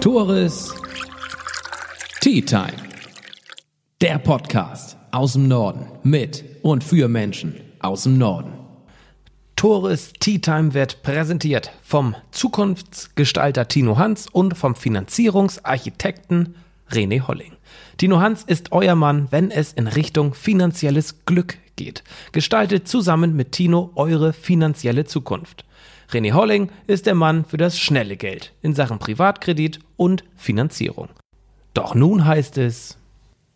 Tores Tea Time. Der Podcast aus dem Norden mit und für Menschen aus dem Norden. Tores Tea Time wird präsentiert vom Zukunftsgestalter Tino Hans und vom Finanzierungsarchitekten René Holling. Tino Hans ist euer Mann, wenn es in Richtung finanzielles Glück geht. Gestaltet zusammen mit Tino eure finanzielle Zukunft. René Holling ist der Mann für das schnelle Geld in Sachen Privatkredit und Finanzierung. Doch nun heißt es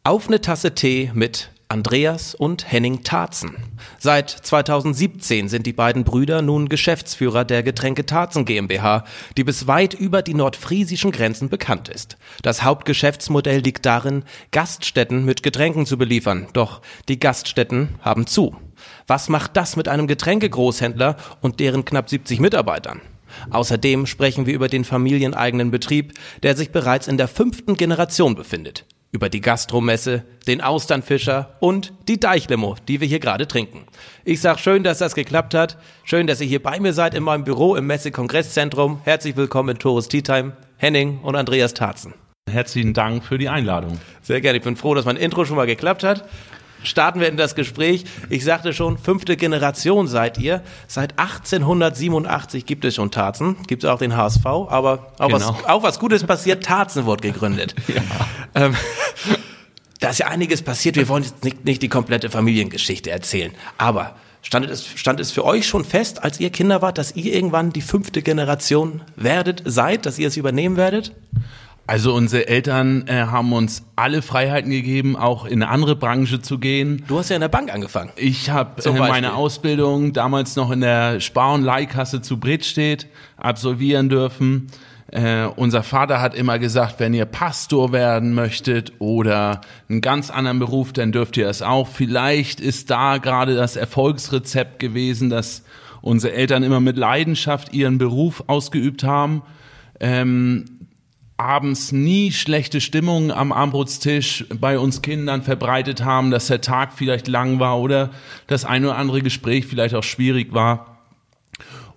auf eine Tasse Tee mit Andreas und Henning Tarzen. Seit 2017 sind die beiden Brüder nun Geschäftsführer der Getränke Tarzen GmbH, die bis weit über die nordfriesischen Grenzen bekannt ist. Das Hauptgeschäftsmodell liegt darin, Gaststätten mit Getränken zu beliefern, doch die Gaststätten haben zu. Was macht das mit einem Getränkegroßhändler und deren knapp 70 Mitarbeitern? Außerdem sprechen wir über den familieneigenen Betrieb, der sich bereits in der fünften Generation befindet über die Gastromesse, den Austernfischer und die Deichlimo, die wir hier gerade trinken. Ich sag schön, dass das geklappt hat. Schön, dass ihr hier bei mir seid in meinem Büro im Messe-Kongress-Zentrum. Herzlich willkommen in Tores Tea Time, Henning und Andreas Tarzen. Herzlichen Dank für die Einladung. Sehr gerne. Ich bin froh, dass mein Intro schon mal geklappt hat starten wir in das Gespräch. Ich sagte schon, fünfte Generation seid ihr. Seit 1887 gibt es schon Tarzen, gibt es auch den HSV, aber auch, genau. was, auch was Gutes passiert, Tarzen wurde gegründet. Ja. Ähm, da ist ja einiges passiert, wir wollen jetzt nicht, nicht die komplette Familiengeschichte erzählen, aber stand es, stand es für euch schon fest, als ihr Kinder wart, dass ihr irgendwann die fünfte Generation werdet, seid, dass ihr es übernehmen werdet? Also unsere Eltern äh, haben uns alle Freiheiten gegeben, auch in eine andere Branche zu gehen. Du hast ja in der Bank angefangen. Ich habe äh, meine Ausbildung damals noch in der Spar- und Leihkasse zu Bredstedt absolvieren dürfen. Äh, unser Vater hat immer gesagt, wenn ihr Pastor werden möchtet oder einen ganz anderen Beruf, dann dürft ihr es auch. Vielleicht ist da gerade das Erfolgsrezept gewesen, dass unsere Eltern immer mit Leidenschaft ihren Beruf ausgeübt haben. Ähm, abends nie schlechte Stimmung am Armbrotstisch bei uns Kindern verbreitet haben, dass der Tag vielleicht lang war oder das ein oder andere Gespräch vielleicht auch schwierig war.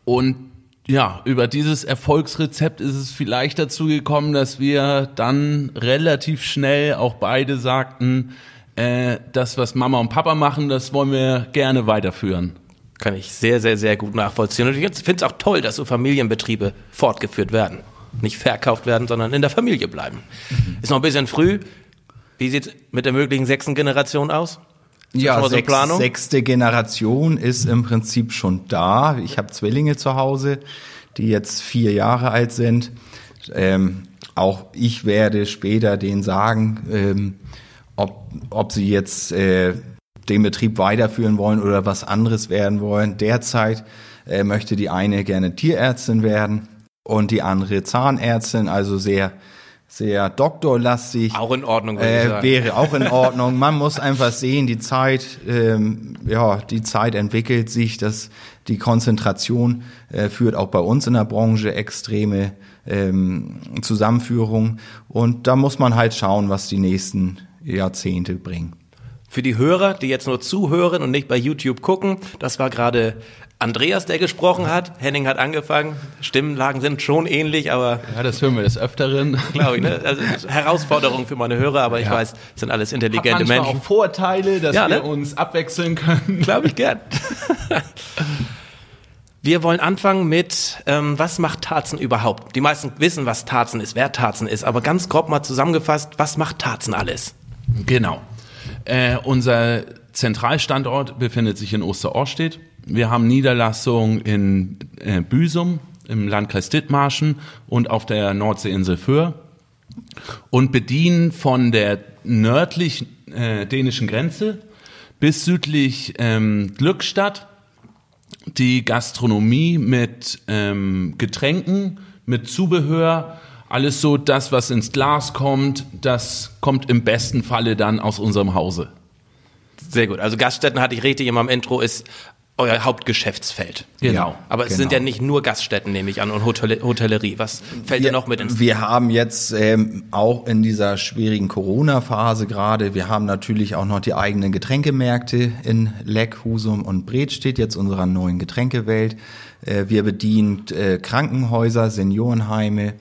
Und ja, über dieses Erfolgsrezept ist es vielleicht dazu gekommen, dass wir dann relativ schnell auch beide sagten, äh, das, was Mama und Papa machen, das wollen wir gerne weiterführen. Kann ich sehr, sehr, sehr gut nachvollziehen. Und ich finde es auch toll, dass so Familienbetriebe fortgeführt werden nicht verkauft werden, sondern in der Familie bleiben. Ist noch ein bisschen früh. Wie sieht es mit der möglichen sechsten Generation aus? Ja, so sechs, sechste Generation ist im Prinzip schon da. Ich habe Zwillinge zu Hause, die jetzt vier Jahre alt sind. Ähm, auch ich werde später denen sagen, ähm, ob, ob sie jetzt äh, den Betrieb weiterführen wollen oder was anderes werden wollen. Derzeit äh, möchte die eine gerne Tierärztin werden und die andere Zahnärztin, also sehr sehr doktorlastig. Auch in Ordnung. Äh, wäre auch in Ordnung. Man muss einfach sehen, die Zeit, ähm, ja, die Zeit entwickelt sich, dass die Konzentration äh, führt auch bei uns in der Branche extreme ähm, Zusammenführung. Und da muss man halt schauen, was die nächsten Jahrzehnte bringen. Für die Hörer, die jetzt nur zuhören und nicht bei YouTube gucken, das war gerade Andreas, der gesprochen hat. Henning hat angefangen. Stimmenlagen sind schon ähnlich, aber. Ja, das hören wir des Öfteren. Glaube ich, ne? Also Herausforderung für meine Hörer, aber ich ja. weiß, es sind alles intelligente Hat Menschen. auch Vorteile, dass ja, wir ne? uns abwechseln können. Glaube ich gern. Wir wollen anfangen mit, ähm, was macht Tarzen überhaupt? Die meisten wissen, was Tarzen ist, wer Tarzen ist, aber ganz grob mal zusammengefasst, was macht Tarzen alles? Genau. Äh, unser Zentralstandort befindet sich in Osterorstedt. Wir haben Niederlassungen in äh, Büsum im Landkreis Dithmarschen und auf der Nordseeinsel Föhr und bedienen von der nördlich äh, dänischen Grenze bis südlich ähm, Glückstadt die Gastronomie mit ähm, Getränken, mit Zubehör, alles so das, was ins Glas kommt, das kommt im besten Falle dann aus unserem Hause. Sehr gut. Also Gaststätten hatte ich richtig in meinem Intro, ist euer Hauptgeschäftsfeld. Genau. Aber es genau. sind ja nicht nur Gaststätten, nehme ich an, und Hotel Hotellerie. Was fällt wir, dir noch mit ins Wir haben jetzt ähm, auch in dieser schwierigen Corona-Phase gerade, wir haben natürlich auch noch die eigenen Getränkemärkte in Leck, Husum und Bredstedt, jetzt unserer neuen Getränkewelt. Äh, wir bedienen äh, Krankenhäuser, Seniorenheime,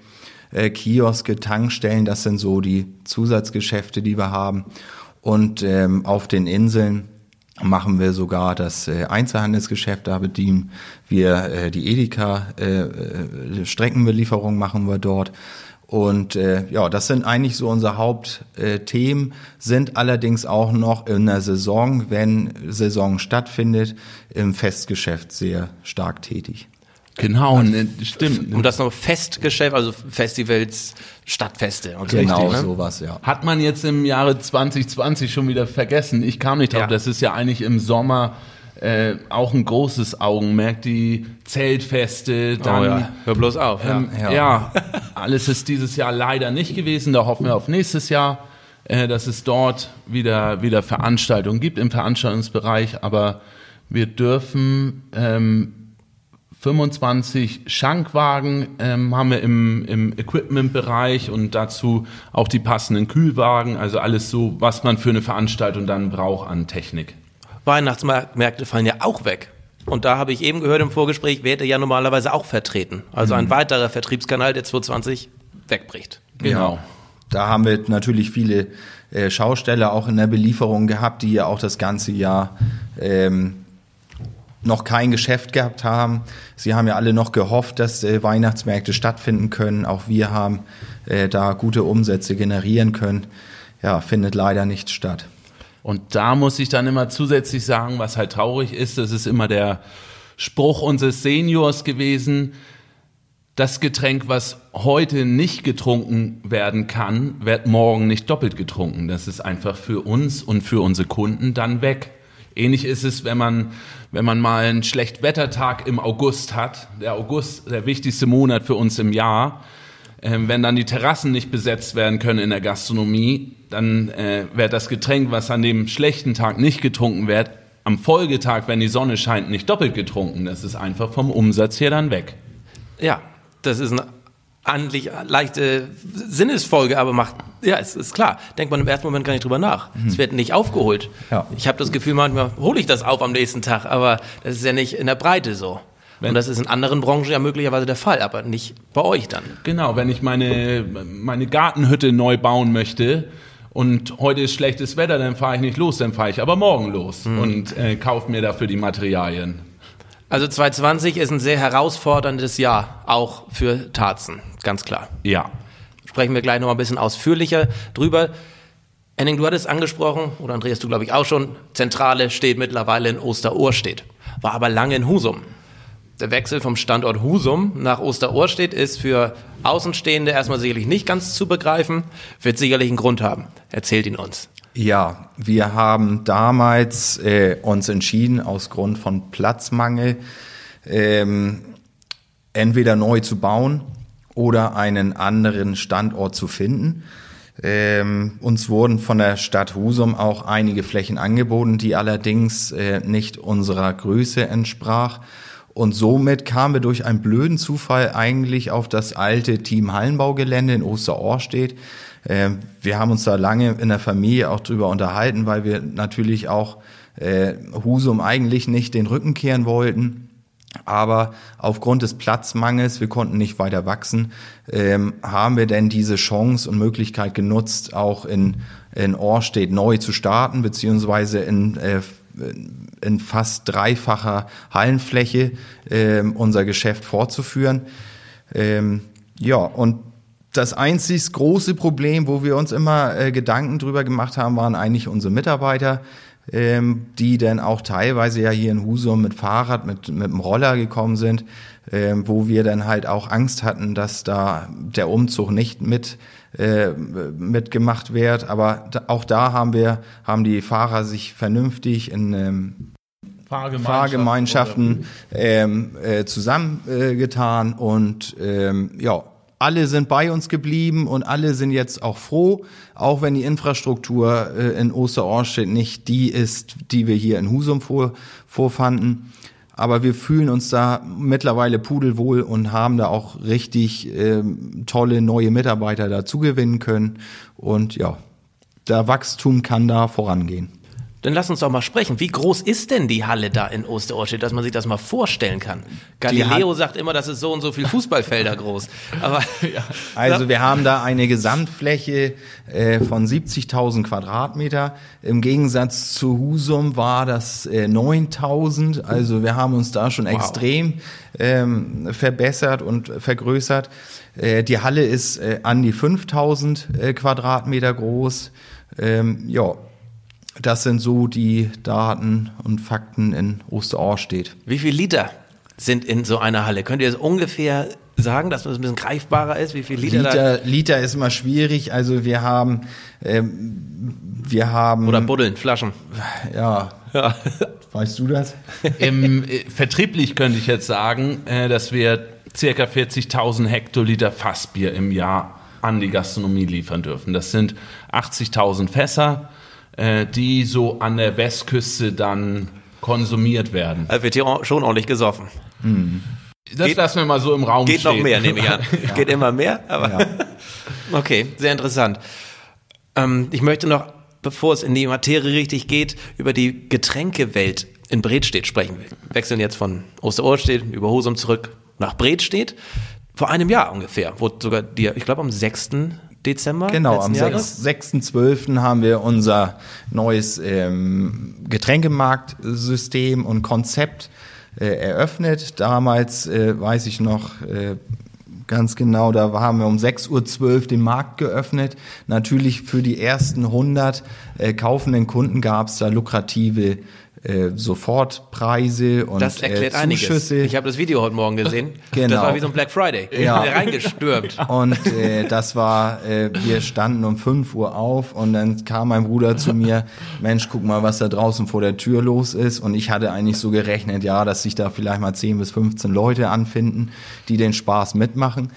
äh, Kioske, Tankstellen, das sind so die Zusatzgeschäfte, die wir haben. Und ähm, auf den Inseln machen wir sogar das äh, Einzelhandelsgeschäft, da bedienen wir äh, die Edeka, äh, äh, Streckenbelieferung machen wir dort. Und äh, ja, das sind eigentlich so unsere Hauptthemen, sind allerdings auch noch in der Saison, wenn Saison stattfindet, im Festgeschäft sehr stark tätig. Genau, also, ne, stimmt. Und das noch Festgeschäft, also Festivals, Stadtfeste und genau richtig, ne? sowas, ja. Hat man jetzt im Jahre 2020 schon wieder vergessen. Ich kam nicht drauf, ja. das ist ja eigentlich im Sommer äh, auch ein großes Augenmerk, die Zeltfeste, oh dann. Oh ja. Hör bloß auf. Ähm, ja. ja, alles ist dieses Jahr leider nicht gewesen. Da hoffen wir auf nächstes Jahr, äh, dass es dort wieder, wieder Veranstaltungen gibt im Veranstaltungsbereich. Aber wir dürfen ähm, 25 Schankwagen ähm, haben wir im, im Equipment-Bereich und dazu auch die passenden Kühlwagen, also alles so, was man für eine Veranstaltung dann braucht an Technik. Weihnachtsmärkte fallen ja auch weg. Und da habe ich eben gehört im Vorgespräch, wäre ja normalerweise auch vertreten. Also ein mhm. weiterer Vertriebskanal, der 2020 wegbricht. Genau. Ja. Da haben wir natürlich viele äh, Schausteller auch in der Belieferung gehabt, die ja auch das ganze Jahr ähm, noch kein Geschäft gehabt haben. Sie haben ja alle noch gehofft, dass äh, Weihnachtsmärkte stattfinden können. Auch wir haben äh, da gute Umsätze generieren können. Ja, findet leider nicht statt. Und da muss ich dann immer zusätzlich sagen, was halt traurig ist, das ist immer der Spruch unseres Seniors gewesen, das Getränk, was heute nicht getrunken werden kann, wird morgen nicht doppelt getrunken. Das ist einfach für uns und für unsere Kunden dann weg. Ähnlich ist es, wenn man, wenn man mal einen Schlechtwettertag im August hat. Der August, der wichtigste Monat für uns im Jahr. Ähm, wenn dann die Terrassen nicht besetzt werden können in der Gastronomie, dann äh, wird das Getränk, was an dem schlechten Tag nicht getrunken wird, am Folgetag, wenn die Sonne scheint, nicht doppelt getrunken. Das ist einfach vom Umsatz her dann weg. Ja, das ist eine anlich leichte Sinnesfolge, aber macht, ja, es ist klar, denkt man im ersten Moment gar nicht drüber nach. Mhm. Es wird nicht aufgeholt. Ja. Ich habe das Gefühl, manchmal hole ich das auf am nächsten Tag, aber das ist ja nicht in der Breite so. Wenn und das ist in anderen Branchen ja möglicherweise der Fall, aber nicht bei euch dann. Genau, wenn ich meine, meine Gartenhütte neu bauen möchte, und heute ist schlechtes Wetter, dann fahre ich nicht los, dann fahre ich aber morgen los mhm. und äh, kaufe mir dafür die Materialien. Also 2020 ist ein sehr herausforderndes Jahr, auch für Tarzen, ganz klar. Ja. Sprechen wir gleich noch mal ein bisschen ausführlicher drüber. Henning, du hattest angesprochen, oder Andreas, du glaube ich auch schon, Zentrale steht mittlerweile in Osterohrstedt, war aber lange in Husum der Wechsel vom Standort Husum nach Osterohrstedt ist für Außenstehende erstmal sicherlich nicht ganz zu begreifen, wird sicherlich einen Grund haben. Erzählt ihn uns. Ja, wir haben damals äh, uns entschieden, aus Grund von Platzmangel ähm, entweder neu zu bauen oder einen anderen Standort zu finden. Ähm, uns wurden von der Stadt Husum auch einige Flächen angeboten, die allerdings äh, nicht unserer Größe entsprach. Und somit kamen wir durch einen blöden Zufall eigentlich auf das alte Team Hallenbaugelände in Osterohrstedt. Ähm, wir haben uns da lange in der Familie auch drüber unterhalten, weil wir natürlich auch äh, Husum eigentlich nicht den Rücken kehren wollten. Aber aufgrund des Platzmangels, wir konnten nicht weiter wachsen, ähm, haben wir denn diese Chance und Möglichkeit genutzt, auch in, in Ohrstedt neu zu starten, beziehungsweise in äh, in fast dreifacher Hallenfläche ähm, unser Geschäft fortzuführen. Ähm, ja, und das einzig große Problem, wo wir uns immer äh, Gedanken drüber gemacht haben, waren eigentlich unsere Mitarbeiter, ähm, die dann auch teilweise ja hier in Husum mit Fahrrad, mit, mit dem Roller gekommen sind, ähm, wo wir dann halt auch Angst hatten, dass da der Umzug nicht mit äh, mitgemacht wird. Aber da, auch da haben wir, haben die Fahrer sich vernünftig in ähm, Fahrgemeinschaft Fahrgemeinschaften ähm, äh, zusammengetan äh, und ähm, ja, alle sind bei uns geblieben und alle sind jetzt auch froh, auch wenn die Infrastruktur äh, in Osterorstedt nicht die ist, die wir hier in Husum vor, vorfanden. Aber wir fühlen uns da mittlerweile pudelwohl und haben da auch richtig ähm, tolle neue Mitarbeiter dazu gewinnen können. Und ja, der Wachstum kann da vorangehen. Dann lass uns doch mal sprechen. Wie groß ist denn die Halle da in Osterorstedt, dass man sich das mal vorstellen kann? Galileo sagt immer, das ist so und so viel Fußballfelder groß. Aber ja. Also wir haben da eine Gesamtfläche äh, von 70.000 Quadratmeter. Im Gegensatz zu Husum war das äh, 9.000. Also wir haben uns da schon wow. extrem ähm, verbessert und vergrößert. Äh, die Halle ist äh, an die 5.000 äh, Quadratmeter groß. Ähm, ja, das sind so die Daten und Fakten in Osterorstedt. Wie viel Liter sind in so einer Halle? Könnt ihr es ungefähr sagen, dass es ein bisschen greifbarer ist? Wie viel Liter? Liter, Liter ist immer schwierig. Also wir haben, ähm, wir haben. Oder Buddeln, Flaschen. Ja. ja. Weißt du das? Im, äh, vertrieblich könnte ich jetzt sagen, äh, dass wir circa 40.000 Hektoliter Fassbier im Jahr an die Gastronomie liefern dürfen. Das sind 80.000 Fässer äh, die so an der Westküste dann konsumiert werden. Also wird hier schon ordentlich gesoffen. Mhm. Das geht, lassen wir mal so im Raum geht stehen. Geht noch mehr, nehme ich an. ja. Geht immer mehr, aber ja. okay, sehr interessant. Ähm, ich möchte noch, bevor es in die Materie richtig geht, über die Getränkewelt in Bredstedt sprechen. Wir wechseln jetzt von Osterohrstedt über Husum zurück nach Bredstedt. Vor einem Jahr ungefähr wurde sogar dir, ich glaube am 6. Dezember. Genau, am 6.12. haben wir unser neues ähm, Getränkemarktsystem und Konzept äh, eröffnet. Damals äh, weiß ich noch äh, ganz genau, da haben wir um 6.12 Uhr den Markt geöffnet. Natürlich für die ersten 100 äh, kaufenden Kunden gab es da lukrative äh, Sofortpreise und das erklärt äh, Zuschüsse. Einiges. Ich habe das Video heute Morgen gesehen. Genau. Das war wie so ein Black Friday. Ja. reingestürmt. Und äh, das war, äh, wir standen um 5 Uhr auf und dann kam mein Bruder zu mir, Mensch, guck mal, was da draußen vor der Tür los ist. Und ich hatte eigentlich so gerechnet, ja, dass sich da vielleicht mal 10 bis 15 Leute anfinden, die den Spaß mitmachen.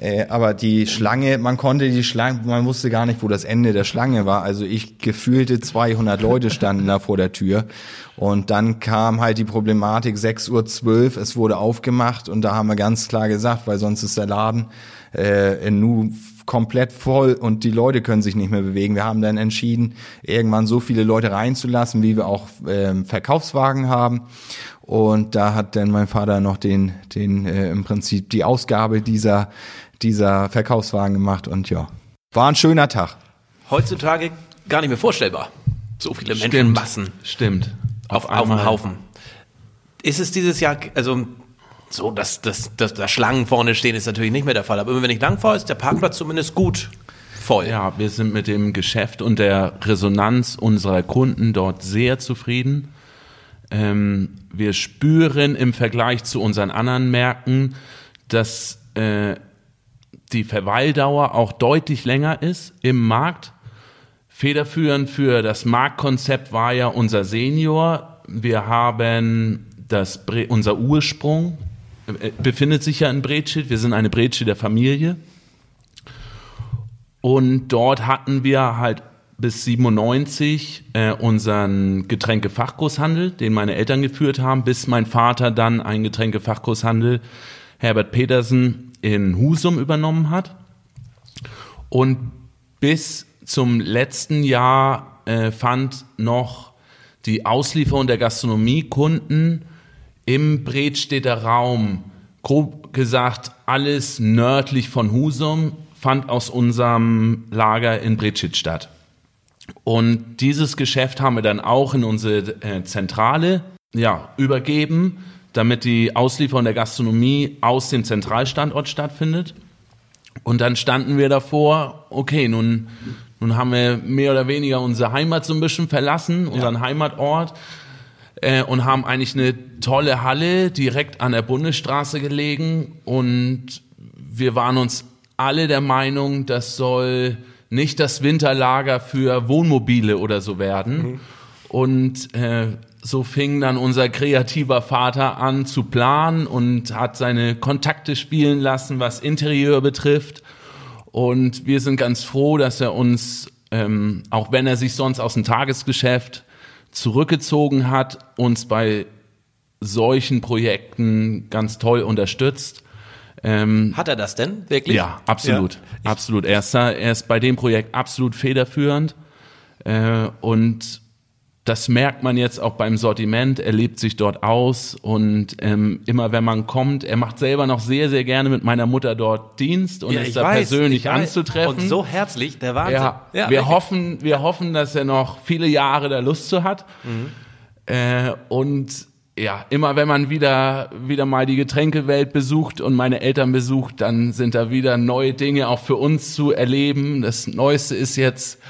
Äh, aber die Schlange, man konnte die Schlange, man wusste gar nicht, wo das Ende der Schlange war. Also ich gefühlte 200 Leute standen da vor der Tür. Und dann kam halt die Problematik 6.12 Uhr, es wurde aufgemacht und da haben wir ganz klar gesagt, weil sonst ist der Laden äh, in Nu komplett voll und die Leute können sich nicht mehr bewegen. Wir haben dann entschieden, irgendwann so viele Leute reinzulassen, wie wir auch ähm, Verkaufswagen haben. Und da hat dann mein Vater noch den, den äh, im Prinzip die Ausgabe dieser dieser Verkaufswagen gemacht und ja, war ein schöner Tag. Heutzutage gar nicht mehr vorstellbar. So viele Menschenmassen. Stimmt. Auf, auf einem Haufen. Ist es dieses Jahr, also so, dass, dass, dass da Schlangen vorne stehen, ist natürlich nicht mehr der Fall. Aber immer wenn ich lang fahre, ist der Parkplatz zumindest gut voll. Ja, wir sind mit dem Geschäft und der Resonanz unserer Kunden dort sehr zufrieden. Ähm, wir spüren im Vergleich zu unseren anderen Märkten, dass äh, die Verweildauer auch deutlich länger ist im Markt. Federführend für das Marktkonzept war ja unser Senior. Wir haben das, unser Ursprung äh, befindet sich ja in Bretschild. Wir sind eine Bretschilder Familie. Und dort hatten wir halt bis 97 äh, unseren Getränkefachkurshandel, den meine Eltern geführt haben, bis mein Vater dann einen Getränkefachkurshandel Herbert Petersen in Husum übernommen hat. Und bis zum letzten Jahr äh, fand noch die Auslieferung der Gastronomiekunden im Bredstädter Raum, grob gesagt alles nördlich von Husum, fand aus unserem Lager in Bredstedt statt. Und dieses Geschäft haben wir dann auch in unsere äh, Zentrale ja, übergeben damit die Auslieferung der Gastronomie aus dem Zentralstandort stattfindet. Und dann standen wir davor, okay, nun, nun haben wir mehr oder weniger unsere Heimat so ein bisschen verlassen, unseren ja. Heimatort, äh, und haben eigentlich eine tolle Halle direkt an der Bundesstraße gelegen. Und wir waren uns alle der Meinung, das soll nicht das Winterlager für Wohnmobile oder so werden. Mhm. Und äh, so fing dann unser kreativer Vater an zu planen und hat seine Kontakte spielen lassen, was Interieur betrifft. Und wir sind ganz froh, dass er uns, ähm, auch wenn er sich sonst aus dem Tagesgeschäft zurückgezogen hat, uns bei solchen Projekten ganz toll unterstützt. Ähm, hat er das denn wirklich? Ja, absolut, ja. absolut. Er ist, da, er ist bei dem Projekt absolut federführend äh, und das merkt man jetzt auch beim Sortiment. Er lebt sich dort aus und ähm, immer wenn man kommt, er macht selber noch sehr, sehr gerne mit meiner Mutter dort Dienst und Ja, ist da weiß, persönlich anzutreffen. Und so herzlich, der Wahnsinn. Ja, wir wirklich. hoffen, wir hoffen, dass er noch viele Jahre da Lust zu hat. Mhm. Äh, und ja, immer wenn man wieder, wieder mal die Getränkewelt besucht und meine Eltern besucht, dann sind da wieder neue Dinge auch für uns zu erleben. Das Neueste ist jetzt,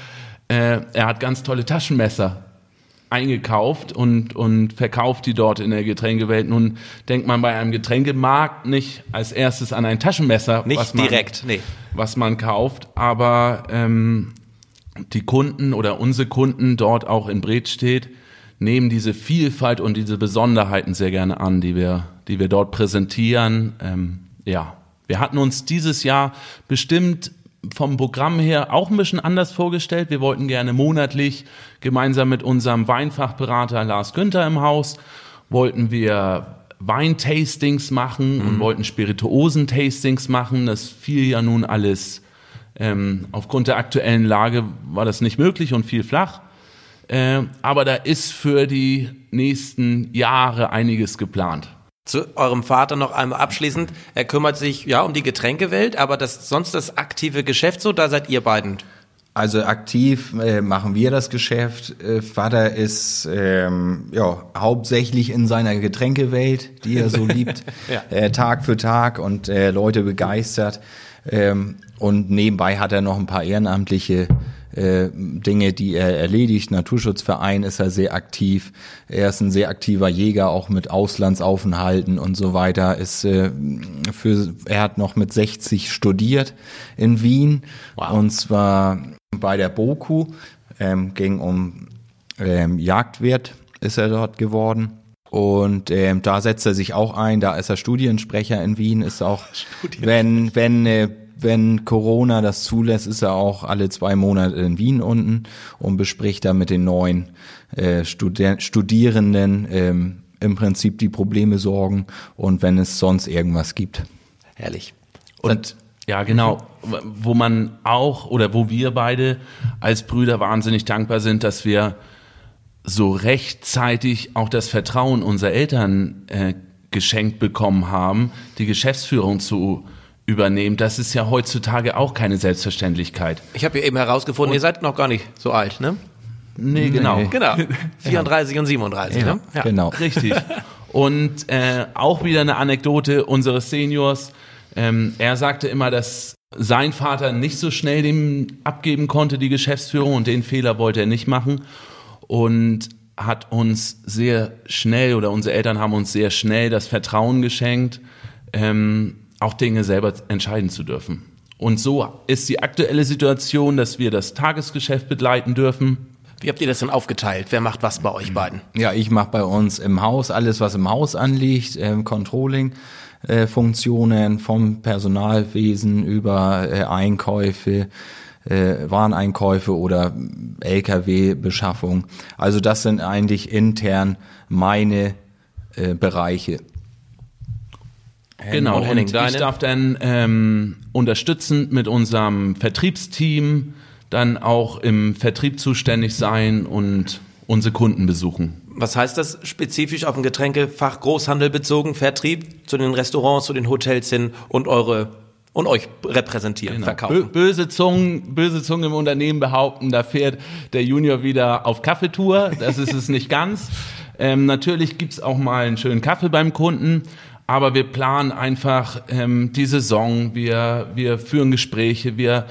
äh, er hat ganz tolle Taschenmesser eingekauft und, und verkauft die dort in der Getränkewelt. Nun denkt man bei einem Getränkemarkt nicht als erstes an ein Taschenmesser, Nicht was man, direkt, nee. was man kauft, aber ähm, die Kunden oder unsere Kunden dort auch in Bredstedt nehmen diese Vielfalt und diese Besonderheiten sehr gerne an, die wir, die wir dort präsentieren. Ähm, ja, wir hatten uns dieses Jahr bestimmt vom Programm her auch ein bisschen anders vorgestellt. Wir wollten gerne monatlich gemeinsam mit unserem Weinfachberater Lars Günther im Haus, wollten wir Weintastings machen und wollten Spirituosen-Tastings machen. Das fiel ja nun alles ähm, aufgrund der aktuellen Lage war das nicht möglich und viel flach. Äh, aber da ist für die nächsten Jahre einiges geplant. Zu eurem Vater noch einmal abschließend. Er kümmert sich ja um die Getränkewelt, aber das sonst das aktive Geschäft so, da seid ihr beiden. Also aktiv äh, machen wir das Geschäft. Äh, Vater ist ähm, ja hauptsächlich in seiner Getränkewelt, die er so liebt, Ja. äh, Tag für Tag und äh, Leute begeistert. Ähm, und nebenbei hat er noch ein paar ehrenamtliche äh, Dinge, die er erledigt. Naturschutzverein ist er sehr aktiv. Er ist ein sehr aktiver Jäger, auch mit Auslandsaufenthalten und so weiter. Ist äh, für er hat noch mit 60 studiert in Wien und zwar bei der BOKU. Ähm, ging um ähm, Jagdwirt ist er dort geworden. Und ähm, da setzt er sich auch ein, da ist er Studiensprecher in Wien, ist auch, wenn, wenn, äh, wenn Corona das zulässt, ist er auch alle zwei Monate in Wien unten und bespricht da mit den neuen äh, Studi Studierenden ähm, im Prinzip die Probleme, Sorgen und wenn es sonst irgendwas gibt. Herrlich. Und ja, genau, wo man auch oder wo wir beide als Brüder wahnsinnig dankbar sind, dass wir so rechtzeitig auch das Vertrauen unserer Eltern äh, geschenkt bekommen haben, die Geschäftsführung zu übernehmen. Das ist ja heutzutage auch keine Selbstverständlichkeit. Ich habe ja eben herausgefunden, ihr seid noch gar nicht so alt, ne? Nee, genau. Genau. 34 und 37, ne? Ja. Genau. Richtig. Und äh, auch wieder eine Anekdote unseres Seniors. Ähm, er sagte immer, dass sein Vater nicht so schnell dem abgeben konnte, die Geschäftsführung, und den Fehler wollte er nicht machen. Und hat uns sehr schnell oder unsere Eltern haben uns sehr schnell das Vertrauen geschenkt, ähm, auch Dinge selber entscheiden zu dürfen. Und so ist die aktuelle Situation, dass wir das Tagesgeschäft begleiten dürfen. Wie habt ihr das denn aufgeteilt? Wer macht was bei euch beiden? Ja, ich mache bei uns im Haus alles, was im Haus anliegt, ähm, Controlling. Äh, Funktionen vom Personalwesen über äh, Einkäufe, äh, Wareneinkäufe oder LKW-Beschaffung. Also das sind eigentlich intern meine äh, Bereiche. Genau, und Henning, ich darf dann ähm, unterstützend mit unserem Vertriebsteam dann auch im Vertrieb zuständig sein und unsere Kunden besuchen. Was heißt das spezifisch auf den Getränkefach Großhandel bezogen? Vertrieb zu den Restaurants, zu den Hotels hin und eure und euch repräsentieren, Bö verkaufen. böse Zungen, böse Zungen im Unternehmen behaupten, da fährt der Junior wieder auf Kaffeetour. Das ist es nicht ganz. Ähm, natürlich gibt's auch mal einen schönen Kaffee beim Kunden, aber wir planen einfach ähm, die Saison. Wir, wir führen Gespräche, wir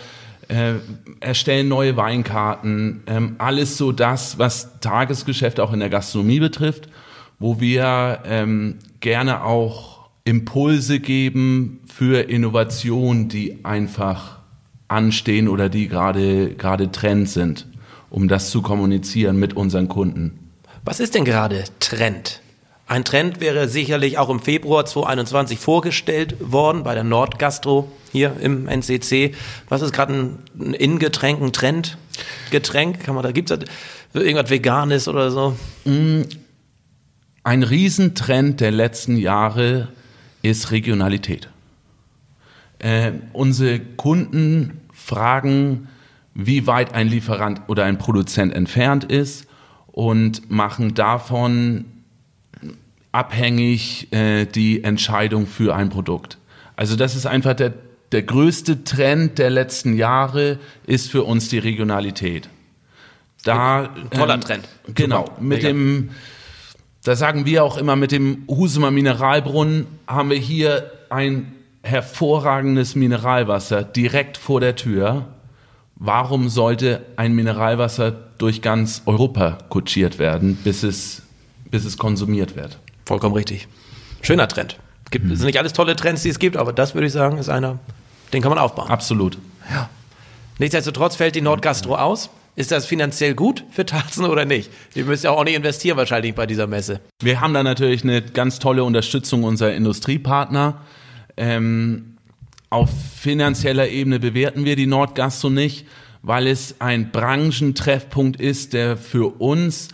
äh, erstellen neue Weinkarten. Ähm, alles so das, was Tagesgeschäft auch in der Gastronomie betrifft, wo wir ähm, gerne auch Impulse geben für Innovationen, die einfach anstehen oder die gerade gerade Trend sind, um das zu kommunizieren mit unseren Kunden. Was ist denn gerade Trend? Ein Trend wäre sicherlich auch im Februar 2021 vorgestellt worden bei der Nordgastro hier im NCC. Was ist gerade ein, ein Innengetränk, ein Trendgetränk? Kann man da gibt's da irgendwas Veganes oder so? Ein Riesentrend der letzten Jahre ist Regionalität. Äh, unsere Kunden fragen, wie weit ein Lieferant oder ein Produzent entfernt ist und machen davon abhängig äh, die Entscheidung für ein Produkt. Also das ist einfach der, der größte Trend der letzten Jahre ist für uns die Regionalität. Da, Ein toller ähm, Trend. Genau. Mit dem, da sagen wir auch immer, mit dem Husumer Mineralbrunnen haben wir hier ein hervorragendes Mineralwasser direkt vor der Tür. Warum sollte ein Mineralwasser durch ganz Europa kutschiert werden, bis es, bis es konsumiert wird? Vollkommen richtig. Schöner Trend. Gibt, mhm. sind nicht alles tolle Trends, die es gibt, aber das würde ich sagen, ist einer, den kann man aufbauen. Absolut. Ja. Nichtsdestotrotz fällt die Nordgastro aus. Ist das finanziell gut für Tarzen oder nicht? Ihr müsst ja auch nicht investieren wahrscheinlich bei dieser Messe. Wir haben da natürlich eine ganz tolle Unterstützung unserer Industriepartner. Ähm, auf finanzieller Ebene bewerten wir die Nordgastro nicht, weil es ein Branchentreffpunkt ist, der für uns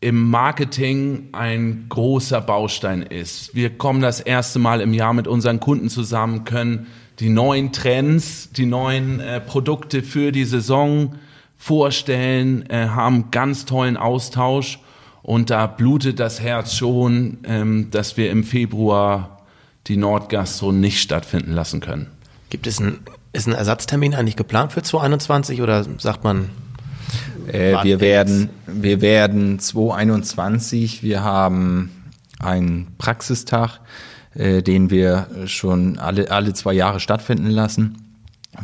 im Marketing ein großer Baustein ist. Wir kommen das erste Mal im Jahr mit unseren Kunden zusammen, können die neuen Trends, die neuen äh, Produkte für die Saison vorstellen, äh, haben ganz tollen Austausch. Und da blutet das Herz schon, ähm, dass wir im Februar die Nordgastro nicht stattfinden lassen können. Gibt es einen, ist ein Ersatztermin eigentlich geplant für 2021 oder sagt man äh, wir werden, wir werden 2021, wir haben einen Praxistag, äh, den wir schon alle, alle zwei Jahre stattfinden lassen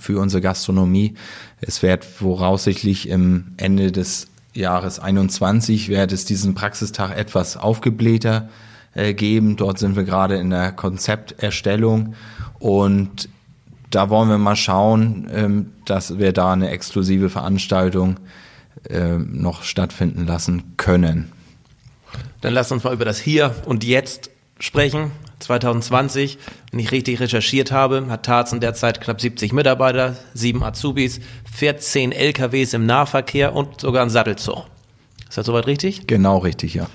für unsere Gastronomie. Es wird voraussichtlich im Ende des Jahres 21 wird es diesen Praxistag etwas aufgeblähter äh, geben. Dort sind wir gerade in der Konzepterstellung und da wollen wir mal schauen, ähm, dass wir da eine exklusive Veranstaltung äh, noch stattfinden lassen können. Dann lasst uns mal über das Hier und Jetzt sprechen. 2020, wenn ich richtig recherchiert habe, hat Tarzen derzeit knapp 70 Mitarbeiter, sieben Azubis, 14 LKWs im Nahverkehr und sogar ein Sattelzoo. Ist das soweit richtig? Genau richtig, ja.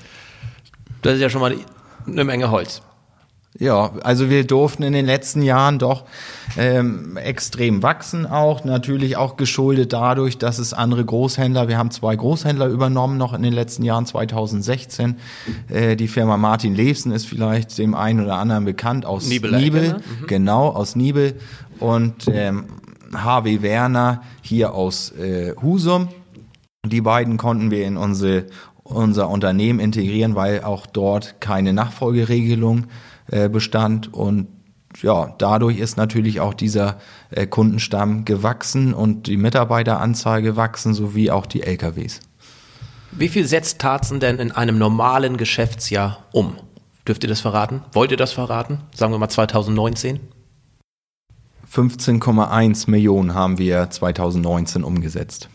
Das ist ja schon mal eine Menge Holz. Ja, also wir durften in den letzten Jahren doch ähm, extrem wachsen auch, natürlich auch geschuldet dadurch, dass es andere Großhändler, wir haben zwei Großhändler übernommen noch in den letzten Jahren 2016. Äh, die Firma Martin Levsen ist vielleicht dem einen oder anderen bekannt aus Nibel, Nibel mhm. genau, aus Nibel und ähm, HW Werner hier aus äh, Husum. Die beiden konnten wir in unsere, unser Unternehmen integrieren, weil auch dort keine Nachfolgeregelung äh, bestand und ja, dadurch ist natürlich auch dieser äh, Kundenstamm gewachsen und die Mitarbeiteranzahl gewachsen, sowie auch die LKWs. Wie viel setzt Tarzen denn in einem normalen Geschäftsjahr um? Dürft ihr das verraten? Wollt ihr das verraten? Sagen wir mal 2019? 15,1 Millionen haben wir 2019 umgesetzt.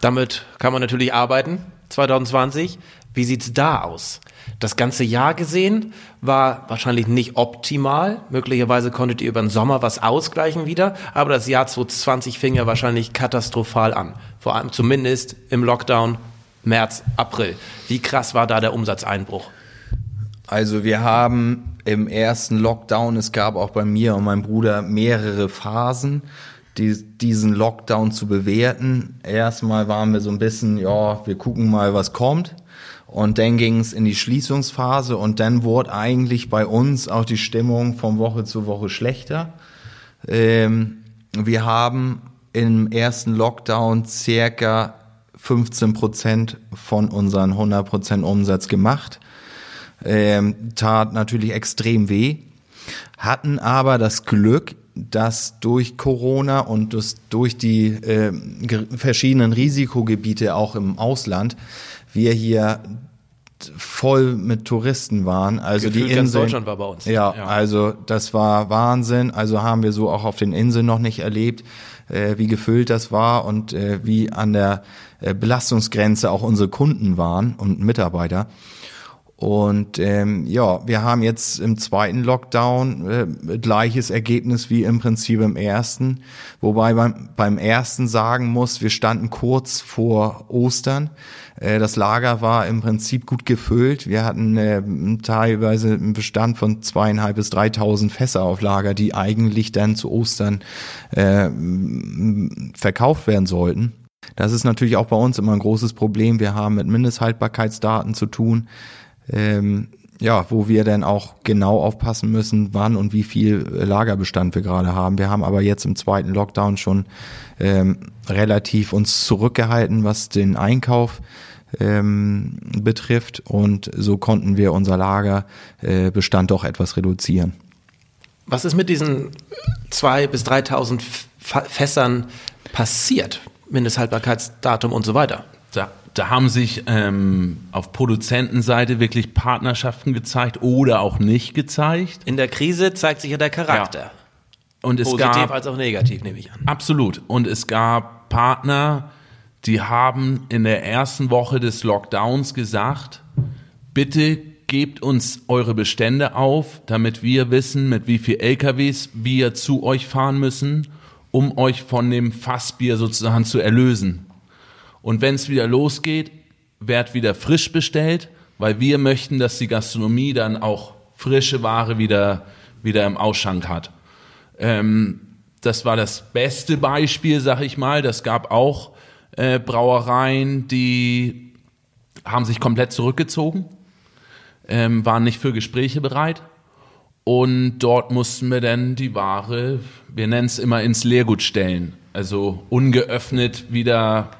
Damit kann man natürlich arbeiten. 2020. Wie sieht's da aus? Das ganze Jahr gesehen war wahrscheinlich nicht optimal. Möglicherweise konntet ihr über den Sommer was ausgleichen wieder, aber das Jahr 2020 fing ja wahrscheinlich katastrophal an. Vor allem zumindest im Lockdown März, April. Wie krass war da der Umsatzeinbruch? Also wir haben im ersten Lockdown, es gab auch bei mir und meinem Bruder mehrere Phasen, die, diesen Lockdown zu bewerten. Erstmal waren wir so ein bisschen, ja, wir gucken mal, was kommt. Und dann ging es in die Schließungsphase und dann wurde eigentlich bei uns auch die Stimmung von Woche zu Woche schlechter. Ähm, wir haben im ersten Lockdown circa 15 Prozent von unseren 100 Prozent Umsatz gemacht. Ähm, tat natürlich extrem weh, hatten aber das Glück, dass durch Corona und durch die äh, verschiedenen Risikogebiete auch im Ausland wir hier voll mit Touristen waren. Also Gefühlt die Insel. Deutschland war bei uns. Ja, ja, also das war Wahnsinn. Also haben wir so auch auf den Inseln noch nicht erlebt, äh, wie gefüllt das war und äh, wie an der äh, Belastungsgrenze auch unsere Kunden waren und Mitarbeiter. Und ähm, ja, wir haben jetzt im zweiten Lockdown äh, gleiches Ergebnis wie im Prinzip im ersten. Wobei beim, beim ersten sagen muss, wir standen kurz vor Ostern. Äh, das Lager war im Prinzip gut gefüllt. Wir hatten äh, teilweise einen Bestand von zweieinhalb bis dreitausend Fässer auf Lager, die eigentlich dann zu Ostern äh, verkauft werden sollten. Das ist natürlich auch bei uns immer ein großes Problem. Wir haben mit Mindesthaltbarkeitsdaten zu tun. Ähm, ja, wo wir dann auch genau aufpassen müssen, wann und wie viel Lagerbestand wir gerade haben. Wir haben aber jetzt im zweiten Lockdown schon ähm, relativ uns zurückgehalten, was den Einkauf ähm, betrifft und so konnten wir unser Lagerbestand äh, doch etwas reduzieren. Was ist mit diesen zwei bis 3.000 Fässern passiert? Mindesthaltbarkeitsdatum und so weiter. Da, da haben sich ähm, auf Produzentenseite wirklich Partnerschaften gezeigt oder auch nicht gezeigt. In der Krise zeigt sich ja der Charakter. Ja. Und es Positiv gab, als auch negativ, nehme ich an. Absolut. Und es gab Partner, die haben in der ersten Woche des Lockdowns gesagt, bitte gebt uns eure Bestände auf, damit wir wissen, mit wie viel LKWs wir zu euch fahren müssen, um euch von dem Fassbier sozusagen zu erlösen. Und wenn es wieder losgeht, wird wieder frisch bestellt, weil wir möchten, dass die Gastronomie dann auch frische Ware wieder, wieder im Ausschank hat. Ähm, das war das beste Beispiel, sag ich mal. Das gab auch äh, Brauereien, die haben sich komplett zurückgezogen, ähm, waren nicht für Gespräche bereit. Und dort mussten wir dann die Ware, wir nennen es immer ins Leergut stellen. Also ungeöffnet wieder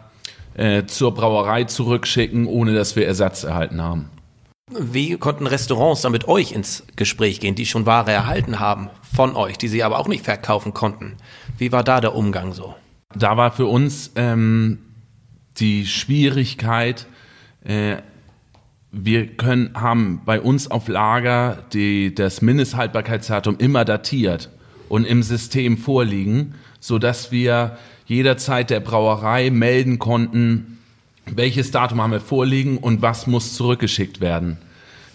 äh, zur Brauerei zurückschicken, ohne dass wir Ersatz erhalten haben. Wie konnten Restaurants dann mit euch ins Gespräch gehen, die schon Ware erhalten haben von euch, die sie aber auch nicht verkaufen konnten? Wie war da der Umgang so? Da war für uns ähm, die Schwierigkeit, äh, wir können, haben bei uns auf Lager die, das Mindesthaltbarkeitsdatum immer datiert und im System vorliegen, so dass wir jederzeit der Brauerei melden konnten, welches Datum haben wir vorliegen und was muss zurückgeschickt werden.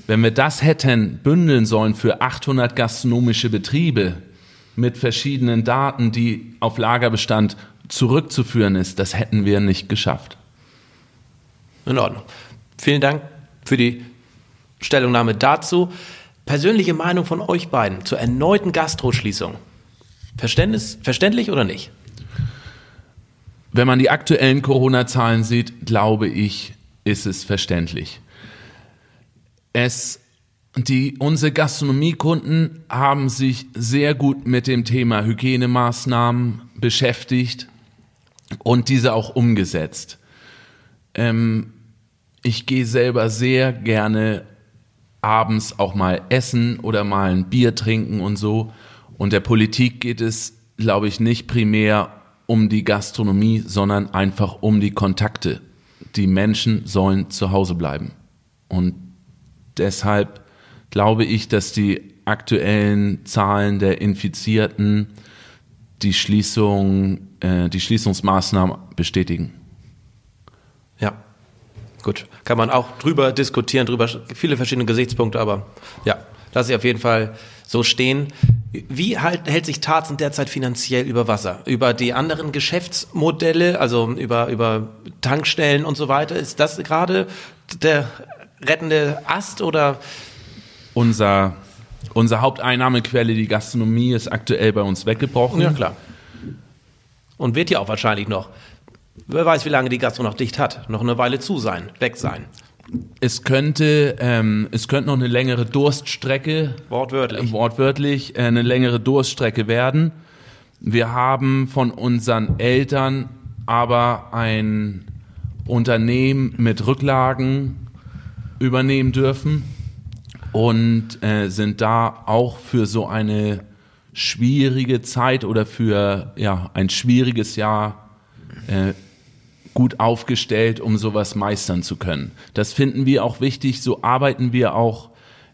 Wenn wir das hätten bündeln sollen für 800 gastronomische Betriebe mit verschiedenen Daten, die auf Lagerbestand zurückzuführen ist, das hätten wir nicht geschafft. In Ordnung. Vielen Dank für die Stellungnahme dazu. Persönliche Meinung von euch beiden zur erneuten Gastroschließung. verständlich oder nicht? Wenn man die aktuellen Corona-Zahlen sieht, glaube ich, ist es verständlich. Es, die, unsere Gastronomiekunden haben sich sehr gut mit dem Thema Hygienemaßnahmen beschäftigt und diese auch umgesetzt. Ähm, ich gehe selber sehr gerne abends auch mal essen oder mal ein Bier trinken und so. Und der Politik geht es, glaube ich, nicht primär um die Gastronomie, sondern einfach um die Kontakte. Die Menschen sollen zu Hause bleiben. Und deshalb glaube ich, dass die aktuellen Zahlen der Infizierten die Schließung, äh, die Schließungsmaßnahmen bestätigen. Ja, gut. Kann man auch drüber diskutieren, drüber viele verschiedene Gesichtspunkte, aber ja, lasse ich auf jeden Fall so stehen. Wie halt, hält sich Tarzen derzeit finanziell über Wasser? Über die anderen Geschäftsmodelle, also über, über Tankstellen und so weiter? Ist das gerade der rettende Ast oder? Unser, unsere Haupteinnahmequelle, die Gastronomie, ist aktuell bei uns weggebrochen. Ja, klar. Und wird ja auch wahrscheinlich noch. Wer weiß, wie lange die Gastro noch dicht hat. Noch eine Weile zu sein, weg sein es könnte, ähm, es könnte noch eine längere Durststrecke, wortwörtlich, äh, wortwörtlich äh, eine längere Durststrecke werden. Wir haben von unseren Eltern aber ein Unternehmen mit Rücklagen übernehmen dürfen und äh, sind da auch für so eine schwierige Zeit oder für ja ein schwieriges Jahr äh, gut aufgestellt, um sowas meistern zu können. Das finden wir auch wichtig. So arbeiten wir auch,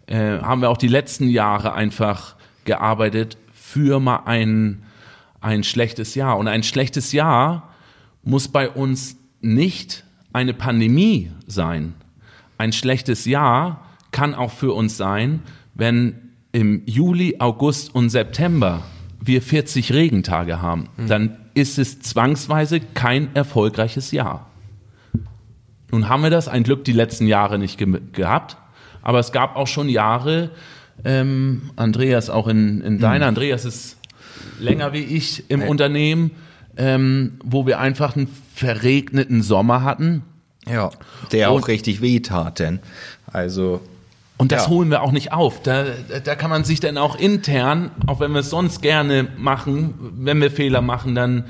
äh, haben wir auch die letzten Jahre einfach gearbeitet für mal ein, ein schlechtes Jahr. Und ein schlechtes Jahr muss bei uns nicht eine Pandemie sein. Ein schlechtes Jahr kann auch für uns sein, wenn im Juli, August und September wir 40 Regentage haben. Dann ist es zwangsweise kein erfolgreiches Jahr. Nun haben wir das ein Glück die letzten Jahre nicht ge gehabt, aber es gab auch schon Jahre, ähm, Andreas, auch in, in deiner, mhm. Andreas ist länger wie ich im hey. Unternehmen, ähm, wo wir einfach einen verregneten Sommer hatten. Ja, der auch richtig weh tat, denn also und das Ja. holen wir auch nicht auf. Da, da kann man sich dann auch intern, auch wenn wir es sonst gerne machen, wenn wir Fehler machen, dann,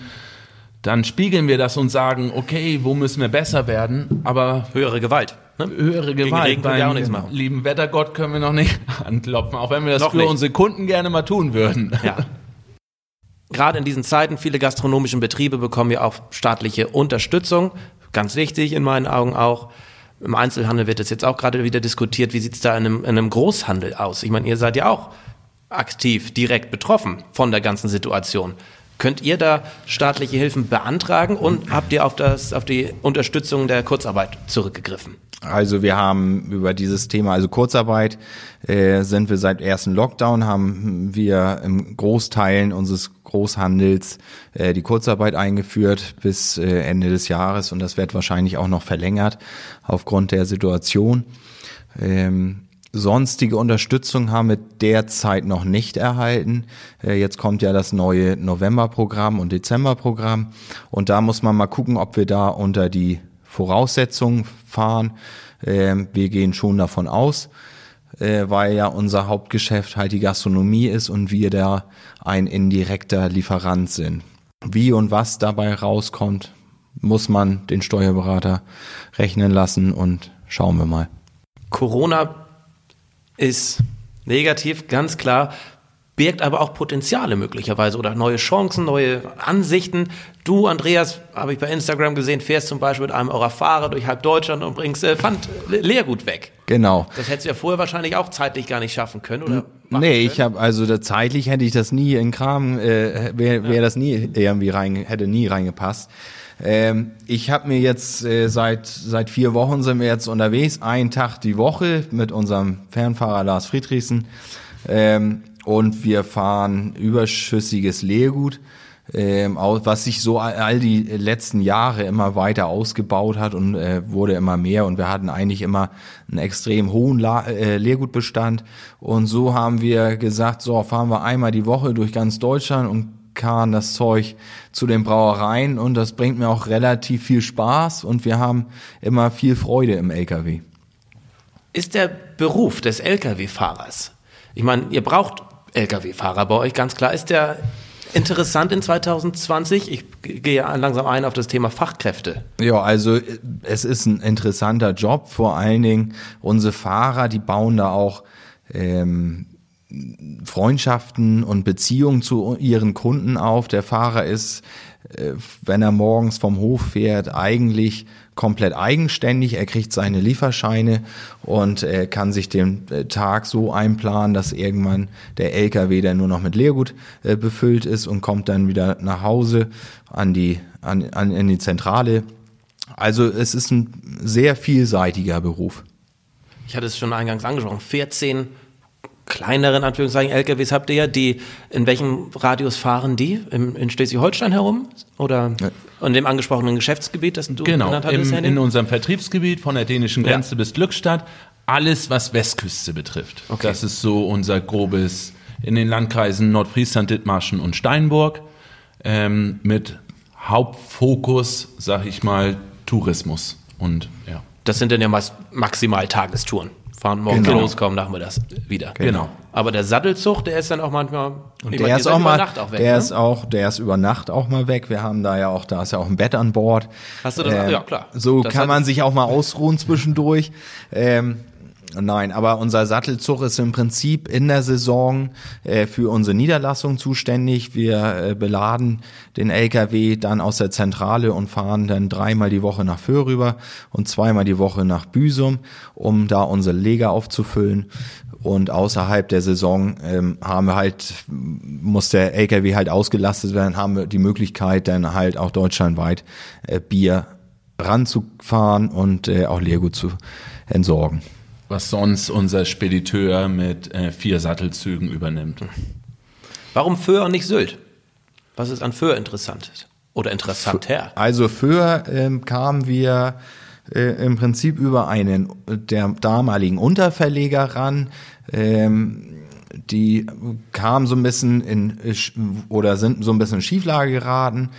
dann spiegeln wir das und sagen, okay, wo müssen wir besser werden? Aber Höhere Gewalt. Ne? höhere Gegen Gewalt Regen wir beim auch nichts machen. lieben Wettergott können wir noch nicht anklopfen, auch wenn wir das Noch für nicht. unsere Kunden gerne mal tun würden. Ja. Gerade in diesen Zeiten, viele gastronomische Betriebe bekommen ja auch staatliche Unterstützung. Ganz wichtig in meinen Augen auch. Im Einzelhandel wird das jetzt auch gerade wieder diskutiert. Wie sieht es da in einem, in einem Großhandel aus? Ich meine, ihr seid ja auch aktiv, direkt betroffen von der ganzen Situation. Könnt ihr da staatliche Hilfen beantragen und habt ihr auf, das, auf die Unterstützung der Kurzarbeit zurückgegriffen? Also wir haben über dieses Thema, also Kurzarbeit, äh, sind wir seit ersten Lockdown, haben wir im Großteilen unseres Großhandels äh, die Kurzarbeit eingeführt bis äh, Ende des Jahres und das wird wahrscheinlich auch noch verlängert aufgrund der Situation. Ähm, sonstige Unterstützung haben wir derzeit noch nicht erhalten. Äh, Jetzt kommt ja das neue Novemberprogramm und Dezemberprogramm und da muss man mal gucken, ob wir da unter die Voraussetzungen fahren. Ähm, Wir gehen schon davon aus, äh, weil ja unser Hauptgeschäft halt die Gastronomie ist und wir da ein indirekter Lieferant sind. Wie und was dabei rauskommt, muss man den Steuerberater rechnen lassen und schauen wir mal. Corona ist negativ, ganz klar, birgt aber auch Potenziale möglicherweise oder neue Chancen, neue Ansichten. Du, Andreas, habe ich bei Instagram gesehen, fährst zum Beispiel mit einem eurer Fahrer durch halb Deutschland und bringst äh, Pfand, Le- Leergut weg. Genau. Das hättest du ja vorher wahrscheinlich auch zeitlich gar nicht schaffen können, oder? Nee, können. ich habe also da, zeitlich hätte ich das nie in Kram, äh, wäre wär das nie irgendwie rein, hätte nie reingepasst. Ähm, ich habe mir jetzt äh, seit seit vier Wochen sind wir jetzt unterwegs, einen Tag die Woche mit unserem Fernfahrer Lars Friedrichsen ähm, und wir fahren überschüssiges Leergut. Ähm, was sich so all- all die letzten Jahre immer weiter ausgebaut hat und äh, wurde immer mehr und wir hatten eigentlich immer einen extrem hohen La äh, Leergutbestand und so haben wir gesagt, so fahren wir einmal die Woche durch ganz Deutschland und karren das Zeug zu den Brauereien und das bringt mir auch relativ viel Spaß und wir haben immer viel Freude im LKW. Ist der Beruf des Lkw-Fahrers, ich meine, ihr braucht Lkw-Fahrer bei euch, ganz klar, ist der interessant in 2020? Ich gehe langsam ein auf das Thema Fachkräfte. Ja, also äh, es ist ein interessanter Job. Vor allen Dingen unsere Fahrer, die bauen da auch ähm, Freundschaften und Beziehungen zu ihren Kunden auf. Der Fahrer ist, äh, wenn er morgens vom Hof fährt, eigentlich komplett eigenständig. Er kriegt seine Lieferscheine und äh, kann sich den äh, Tag so einplanen, dass irgendwann der LKW dann nur noch mit Leergut äh, befüllt ist und kommt dann wieder nach Hause an die an, an in die Zentrale. Also es ist ein sehr vielseitiger Beruf. Ich hatte es schon eingangs angesprochen, 14 kleineren Anführungszeichen LKWs habt ihr ja, die, in welchem Radius fahren die? Im, in Schleswig-Holstein herum? Oder in dem angesprochenen Geschäftsgebiet, das du Genau, genannt hattest, Henning? in unserem Vertriebsgebiet von der dänischen Ja. Grenze bis Glückstadt, alles was Westküste betrifft. Okay. Das ist so unser grobes, in den Landkreisen Nordfriesland, Dithmarschen und Steinburg, ähm, mit Hauptfokus, sag ich mal, Tourismus. Und ja, Das sind dann ja meist maximal Tagestouren. Fahren morgens Genau. los, kommen nachmittags wieder. Genau. Aber der Sattelzug, der ist dann auch manchmal. Und der ist auch über mal, Nacht auch weg, der ne? ist auch, der ist über Nacht auch mal weg. Wir haben da ja auch, da ist ja auch ein Bett an Bord. Hast du das- ja, klar. So Das kann man sich auch mal ausruhen zwischendurch. Ähm, Nein, aber unser Sattelzug ist im Prinzip in der Saison äh, für unsere Niederlassung zuständig. Wir äh, beladen den LKW dann aus der Zentrale und fahren dann dreimal die Woche nach Föhr rüber und zweimal die Woche nach Büsum, um da unsere Leger aufzufüllen. Und außerhalb der Saison ähm, haben wir halt, muss der LKW halt ausgelastet werden, haben wir die Möglichkeit, dann halt auch deutschlandweit äh, Bier ranzufahren und äh, auch Leergut zu entsorgen. Was sonst unser Spediteur mit äh, vier Sattelzügen übernimmt. Warum Föhr und nicht Sylt? Was ist an Föhr interessant? Oder interessanter? Also für ähm, kamen wir äh, im Prinzip über einen der damaligen Unterverleger ran. Ähm, die kamen so ein bisschen in oder sind so ein bisschen in Schieflage geraten.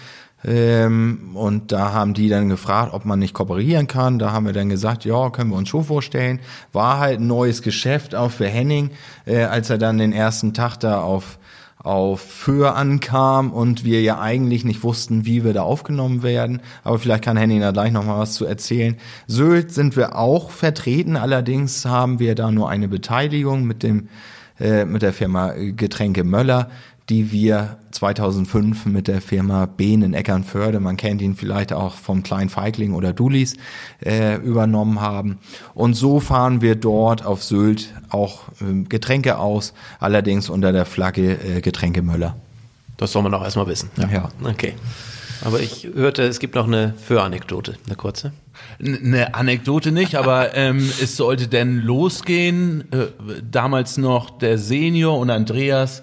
Ähm, und da haben die dann gefragt, ob man nicht kooperieren kann. Da haben wir dann gesagt, ja, können wir uns schon vorstellen. War halt ein neues Geschäft auch für Henning, äh, als er dann den ersten Tag da auf auf Föhr ankam und wir ja eigentlich nicht wussten, wie wir da aufgenommen werden. Aber vielleicht kann Henning da gleich noch mal was zu erzählen. Sylt sind wir auch vertreten, allerdings haben wir da nur eine Beteiligung mit dem äh, mit der Firma Getränke Möller die wir 2005 mit der Firma Behn in Eckernförde, man kennt ihn vielleicht auch vom Klein Feigling oder Dulis, äh, übernommen haben. Und so fahren wir dort auf Sylt auch äh, Getränke aus, allerdings unter der Flagge äh, Getränke Möller. Das soll man auch erstmal wissen. Ja. ja. Okay. Aber ich hörte, es gibt noch eine Für-Anekdote, eine kurze. Eine Anekdote nicht, aber ähm, es sollte denn losgehen. Äh, damals noch der Senior und Andreas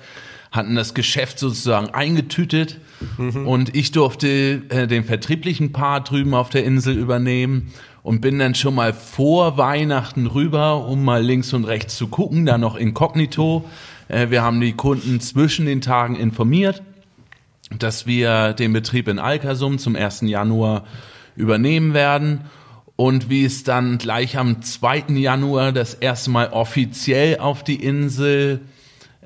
hatten das Geschäft sozusagen eingetütet mhm. und ich durfte äh, den vertrieblichen Part drüben auf der Insel übernehmen und bin dann schon mal vor Weihnachten rüber, um mal links und rechts zu gucken, da noch inkognito. Äh, wir haben die Kunden zwischen den Tagen informiert, dass wir den Betrieb in Alkersum zum 1. Januar übernehmen werden. Und wie es dann gleich am 2. Januar das erste Mal offiziell auf die Insel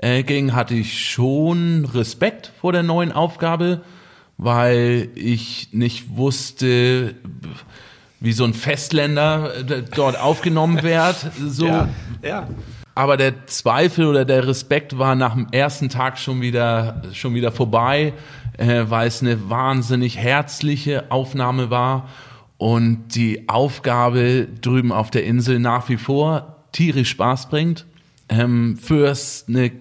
äh, ging, hatte ich schon Respekt vor der neuen Aufgabe, weil ich nicht wusste, wie so ein Festländer äh, dort aufgenommen wird. So. Ja, ja. Aber der Zweifel oder der Respekt war nach dem ersten Tag schon wieder, schon wieder vorbei, äh, weil es eine wahnsinnig herzliche Aufnahme war und die Aufgabe drüben auf der Insel nach wie vor tierisch Spaß bringt. Ähm, fürs eine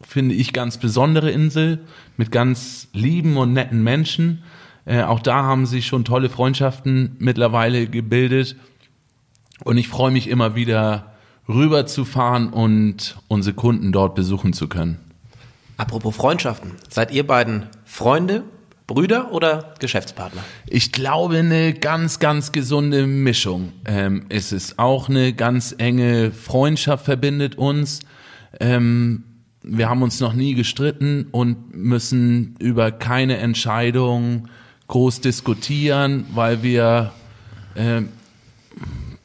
finde ich, ganz besondere Insel mit ganz lieben und netten Menschen. Äh, auch da haben sich schon tolle Freundschaften mittlerweile gebildet. Und ich freue mich immer wieder rüber zu fahren und unsere Kunden dort besuchen zu können. Apropos Freundschaften, seid ihr beiden Freunde, Brüder oder Geschäftspartner? Ich glaube, eine ganz, ganz gesunde Mischung ähm, ist es. Auch eine ganz enge Freundschaft verbindet uns. Ähm, wir haben uns noch nie gestritten und müssen über keine Entscheidung groß diskutieren, weil wir äh,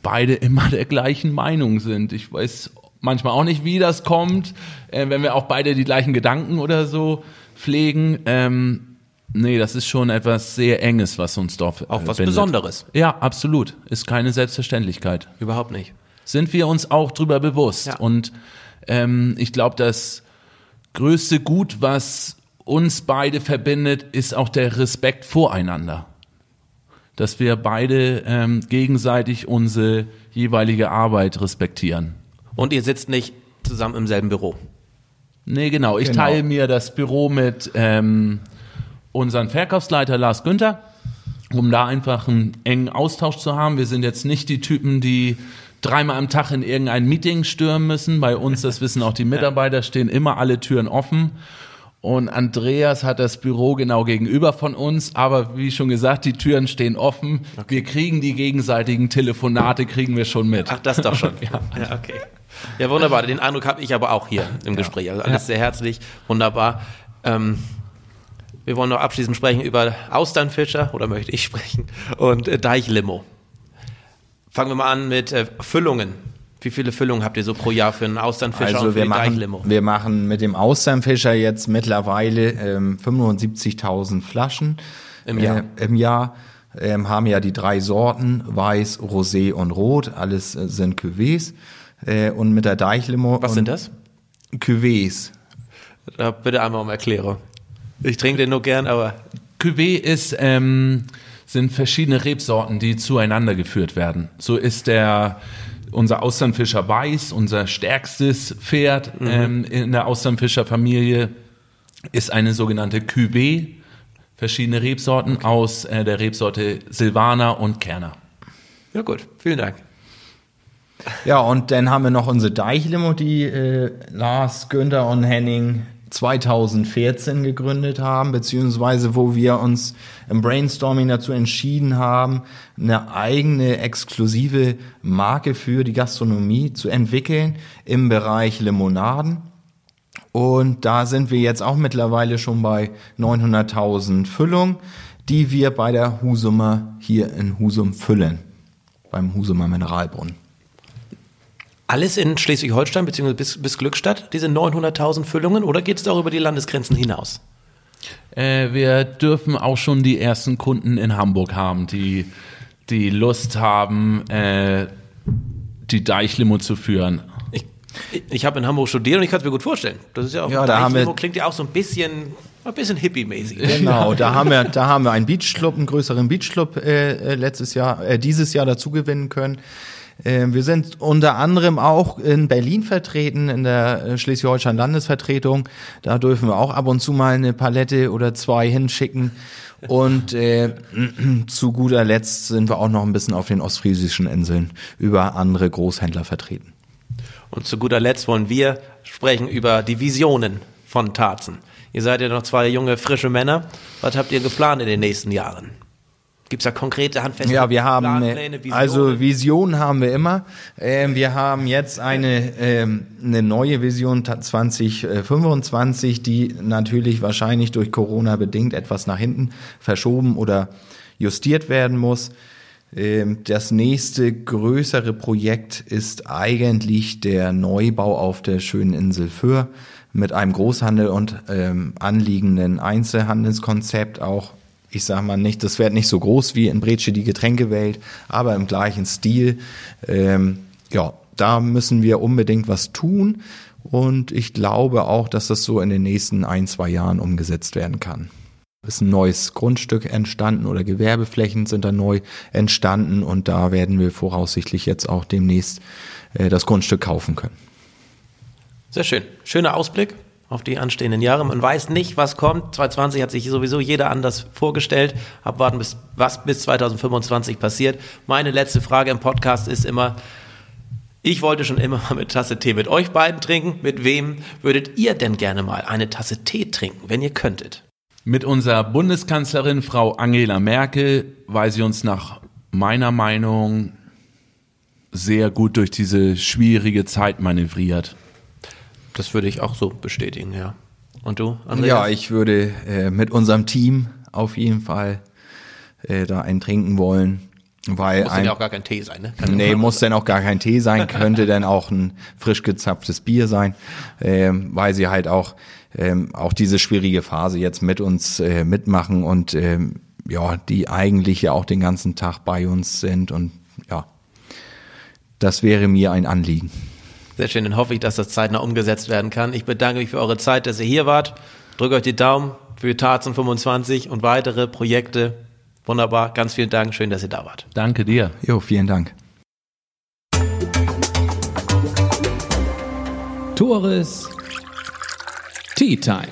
beide immer der gleichen Meinung sind. Ich weiß manchmal auch nicht, wie das kommt, äh, wenn wir auch beide die gleichen Gedanken oder so pflegen. Ähm, nee, das ist schon etwas sehr Enges, was uns dort Auch was bindet. Besonderes. Ja, absolut. Ist keine Selbstverständlichkeit. Überhaupt nicht. Sind wir uns auch drüber bewusst. Ja. Und ähm, ich glaube, dass größte Gut, was uns beide verbindet, ist auch der Respekt voreinander. Dass wir beide ähm, gegenseitig unsere jeweilige Arbeit respektieren. Und ihr sitzt nicht zusammen im selben Büro? Nee, genau. Ich genau. teile mir das Büro mit ähm, unserem Verkaufsleiter Lars Günther, um da einfach einen engen Austausch zu haben. Wir sind jetzt nicht die Typen, die dreimal am Tag in irgendein Meeting stürmen müssen. Bei uns, das wissen auch die Mitarbeiter, stehen immer alle Türen offen. Und Andreas hat das Büro genau gegenüber von uns, aber wie schon gesagt, die Türen stehen offen. Okay. Wir kriegen die gegenseitigen Telefonate, kriegen wir schon mit. Ach, das doch schon. ja. ja, okay. Ja, wunderbar. Den Eindruck habe ich aber auch hier im Gespräch. Also alles sehr herzlich, wunderbar. Ähm, wir wollen noch abschließend sprechen über Austernfischer, oder möchte ich sprechen, und äh, Deichlimo. Fangen wir mal an mit äh, Füllungen. Wie viele Füllungen habt ihr so pro Jahr für einen Austernfischer also und für wir machen, Wir machen mit dem Austernfischer jetzt mittlerweile ähm, 75.000 Flaschen im Jahr. Äh, im Jahr ähm, haben ja die drei Sorten, Weiß, Rosé und Rot. Alles äh, sind Cuvées. Äh, und mit der Deichlimo. Was sind das? Cuvées. Da bitte einmal um Erklärung. Ich trinke den nur gern, aber. Cuvée ist ähm, sind verschiedene Rebsorten, die zueinander geführt werden. So ist der unser Austernfischer Weiß, unser stärkstes Pferd mhm. ähm, in der Austernfischerfamilie, ist eine sogenannte Cuvée, verschiedene Rebsorten okay. aus äh, der Rebsorte Silvaner und Kerner. Ja gut, vielen Dank. Ja, und dann haben wir noch unsere Deichlimo, die äh, Lars, Günther und Henning 2014 gegründet haben, beziehungsweise wo wir uns im Brainstorming dazu entschieden haben, eine eigene exklusive Marke für die Gastronomie zu entwickeln im Bereich Limonaden. Und da sind wir jetzt auch mittlerweile schon bei 900.000 Füllungen. die wir bei der Husumer hier in Husum füllen, beim Husumer Mineralbrunnen. Alles in Schleswig-Holstein bzw. Bis, bis Glückstadt, diese 900.000 Füllungen, oder geht es auch über die Landesgrenzen hinaus? Äh, wir dürfen auch schon die ersten Kunden in Hamburg haben, die, die Lust haben, äh, die Deichlimo zu führen. Ich, ich habe in Hamburg studiert und ich kann es mir gut vorstellen. Das ist ja auch ja, da haben wir, klingt ja auch so ein bisschen ein bisschen hippie-mäßig. Genau, da haben wir, da haben wir einen Beachclub, einen größeren Beachclub äh, äh, letztes Jahr, äh, dieses Jahr dazu gewinnen können. Äh, wir sind unter anderem auch in Berlin vertreten, in der äh, Schleswig-Holstein Landesvertretung. Da dürfen wir auch ab und zu mal eine Palette oder zwei hinschicken. Und äh, zu guter Letzt sind wir auch noch ein bisschen auf den ostfriesischen Inseln über andere Großhändler vertreten. Und zu guter Letzt wollen wir sprechen über die Visionen von Tarzen. Ihr seid ja noch zwei junge, frische Männer. Was habt ihr geplant in den nächsten Jahren? Gibt es da konkrete handfeste Ja, wir haben Planpläne, Visionen? also Visionen haben wir immer. Ähm, wir haben jetzt eine ähm, eine neue Vision 2025, die natürlich wahrscheinlich durch Corona bedingt etwas nach hinten verschoben oder justiert werden muss. Ähm, das nächste größere Projekt ist eigentlich der Neubau auf der schönen Insel Föhr mit einem Großhandel und ähm, anliegenden Einzelhandelskonzept auch. Ich sage mal nicht, das wird nicht so groß wie in Bretsche die Getränkewelt, aber im gleichen Stil. Ähm, ja, da müssen wir unbedingt was tun und ich glaube auch, dass das so in den nächsten ein, zwei Jahren umgesetzt werden kann. Ist ein neues Grundstück entstanden oder Gewerbeflächen sind da neu entstanden und da werden wir voraussichtlich jetzt auch demnächst äh, das Grundstück kaufen können. Sehr schön. Schöner Ausblick auf die anstehenden Jahre. Man weiß nicht, was kommt. 2020 hat sich sowieso jeder anders vorgestellt. Abwarten, bis, was bis 2025 passiert. Meine letzte Frage im Podcast ist immer, ich wollte schon immer mal eine Tasse Tee mit euch beiden trinken. Mit wem würdet ihr denn gerne mal eine Tasse Tee trinken, wenn ihr könntet? Mit unserer Bundeskanzlerin Frau Angela Merkel, weil sie uns nach meiner Meinung sehr gut durch diese schwierige Zeit manövriert. Das würde ich auch so bestätigen, ja. Und du, Andreas? Ja, ich würde äh, mit unserem Team auf jeden Fall äh, da einen trinken wollen. Weil muss ein, ja auch gar kein Tee sein, ne? Kann nee, muss dann auch gar kein Tee sein, könnte dann auch ein frisch gezapftes Bier sein, ähm, weil sie halt auch, ähm, auch diese schwierige Phase jetzt mit uns äh, mitmachen und ähm, ja, die eigentlich ja auch den ganzen Tag bei uns sind und ja, das wäre mir ein Anliegen. Sehr schön, dann hoffe ich, dass das zeitnah umgesetzt werden kann. Ich bedanke mich für eure Zeit, dass ihr hier wart. Drückt euch die Daumen für Tarzan 25 und weitere Projekte. Wunderbar, ganz vielen Dank, schön, dass ihr da wart. Danke dir. Jo, vielen Dank. Tores Tea Time.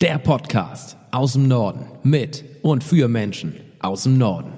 Der Podcast aus dem Norden mit und für Menschen aus dem Norden.